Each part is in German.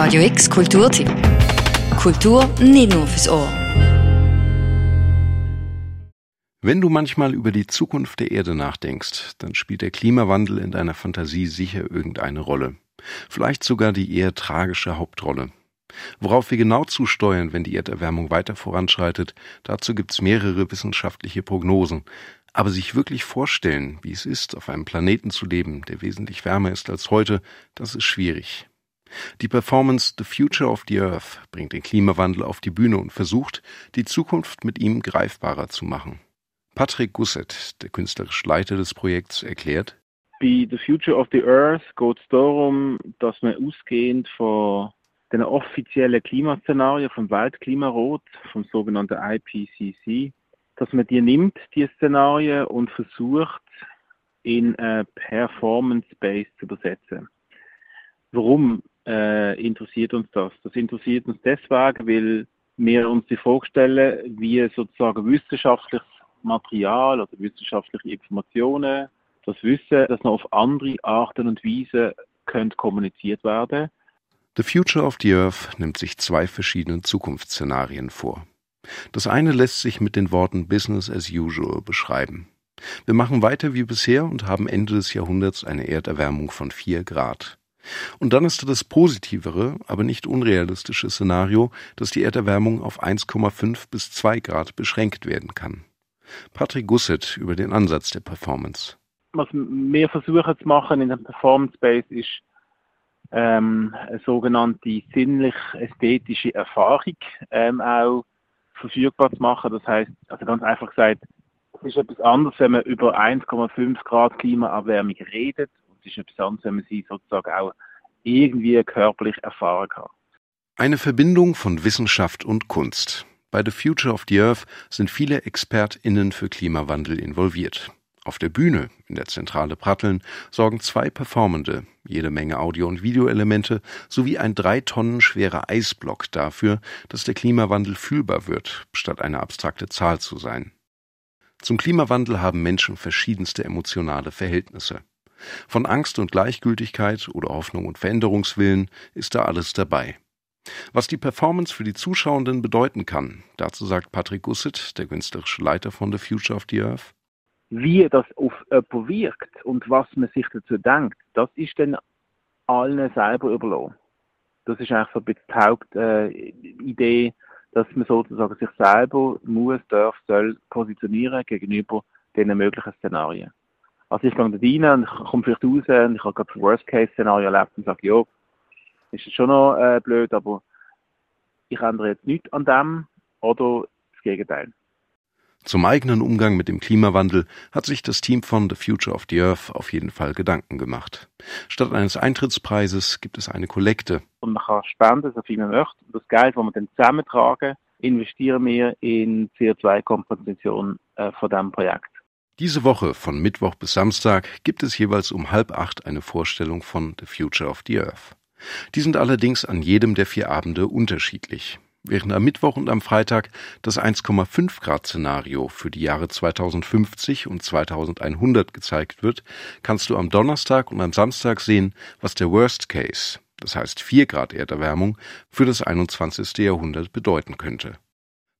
Radio X Kulturtipp. Kultur nicht nur fürs Ohr. Wenn du manchmal über die Zukunft der Erde nachdenkst, dann spielt der Klimawandel in deiner Fantasie sicher irgendeine Rolle. Vielleicht sogar die eher tragische Hauptrolle. Worauf wir genau zusteuern, wenn die Erderwärmung weiter voranschreitet, dazu gibt's mehrere wissenschaftliche Prognosen. Aber sich wirklich vorstellen, wie es ist, auf einem Planeten zu leben, der wesentlich wärmer ist als heute, das ist schwierig. Die Performance The Future of the Earth bringt den Klimawandel auf die Bühne und versucht, die Zukunft mit ihm greifbarer zu machen. Patrick Gusset, der künstlerische Leiter des Projekts, erklärt, bei The Future of the Earth geht es darum, dass man ausgehend von den offiziellen Klimaszenarien vom Weltklimarat, vom sogenannten IPCC, dass man die nimmt, die Szenarien, und versucht, in Performance-Based zu übersetzen. Warum äh, interessiert uns das? Das interessiert uns deswegen, weil wir uns die Frage stellen, wie sozusagen wissenschaftliches Material oder wissenschaftliche Informationen, das Wissen, das noch auf andere Arten und Weisen könnte kommuniziert werden. The Future of the Earth nimmt sich zwei verschiedene Zukunftsszenarien vor. Das eine lässt sich mit den Worten Business as usual beschreiben. Wir machen weiter wie bisher und haben Ende des Jahrhunderts eine Erderwärmung von vier Grad. Und dann ist das positivere, aber nicht unrealistische Szenario, dass die Erderwärmung auf 1,5 bis 2 Grad beschränkt werden kann. Patrick Gusset über den Ansatz der Performance. Was wir versuchen zu machen in dem Performance Space ist, ähm, eine sogenannte sinnlich-ästhetische Erfahrung ähm, auch verfügbar zu machen. Das heißt, also ganz einfach gesagt, es ist etwas anderes, wenn man über 1,5 Grad Klimaerwärmung redet. Es ist etwas wenn man sie sozusagen auch irgendwie körperlich erfahren kann. Eine Verbindung von Wissenschaft und Kunst. Bei The Future of the Earth sind viele ExpertInnen für Klimawandel involviert. Auf der Bühne, in der Zentrale Pratteln, sorgen zwei Performende, jede Menge Audio- und Videoelemente sowie ein drei Tonnen schwerer Eisblock dafür, dass der Klimawandel fühlbar wird, statt eine abstrakte Zahl zu sein. Zum Klimawandel haben Menschen verschiedenste emotionale Verhältnisse. Von Angst und Gleichgültigkeit oder Hoffnung und Veränderungswillen ist da alles dabei. Was die Performance für die Zuschauenden bedeuten kann, dazu sagt Patrick Gusset, der künstlerische Leiter von The Future of the Earth. Wie das auf jemanden wirkt und was man sich dazu denkt, das ist dann allen selber überlassen. Das ist eigentlich so ein bisschen die Hauptidee, dass man sozusagen sich selber muss, darf, soll positionieren gegenüber den möglichen Szenarien. Also ich gehe da rein und ich komme vielleicht raus und ich habe gerade das Worst-Case-Szenario erlebt und sage, ja, ist es schon noch äh, blöd, aber ich ändere jetzt nichts an dem oder das Gegenteil. Zum eigenen Umgang mit dem Klimawandel hat sich das Team von The Future of the Earth auf jeden Fall Gedanken gemacht. Statt eines Eintrittspreises gibt es eine Kollekte. Und man kann spenden, so viel man möchte. Und das Geld, das wir dann zusammentragen, investieren wir in CO2-Kompensation äh, von diesem Projekt. Diese Woche von Mittwoch bis Samstag gibt es jeweils um halb acht eine Vorstellung von The Future of the Earth. Die sind allerdings an jedem der vier Abende unterschiedlich. Während am Mittwoch und am Freitag das 1,5 Grad Szenario für die Jahre 2050 und 2100 gezeigt wird, kannst du am Donnerstag und am Samstag sehen, was der Worst Case, das heißt 4 Grad Erderwärmung, für das 21. Jahrhundert bedeuten könnte.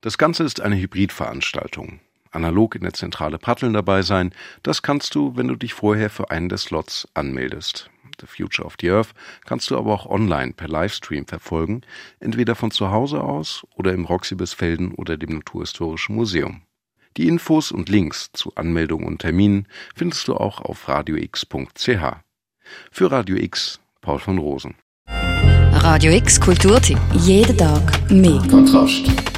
Das Ganze ist eine Hybridveranstaltung. Analog in der Zentrale Pratteln dabei sein, das kannst du, wenn du dich vorher für einen der Slots anmeldest. The Future of the Earth kannst du aber auch online per Livestream verfolgen, entweder von zu Hause aus oder im Roxy Bisfelden oder dem Naturhistorischen Museum. Die Infos und Links zu Anmeldungen und Terminen findest du auch auf radiox.ch. Für Radio X, Paul von Rosen. Radio X Kulturtipp. Jeden Tag mehr. Kontrast.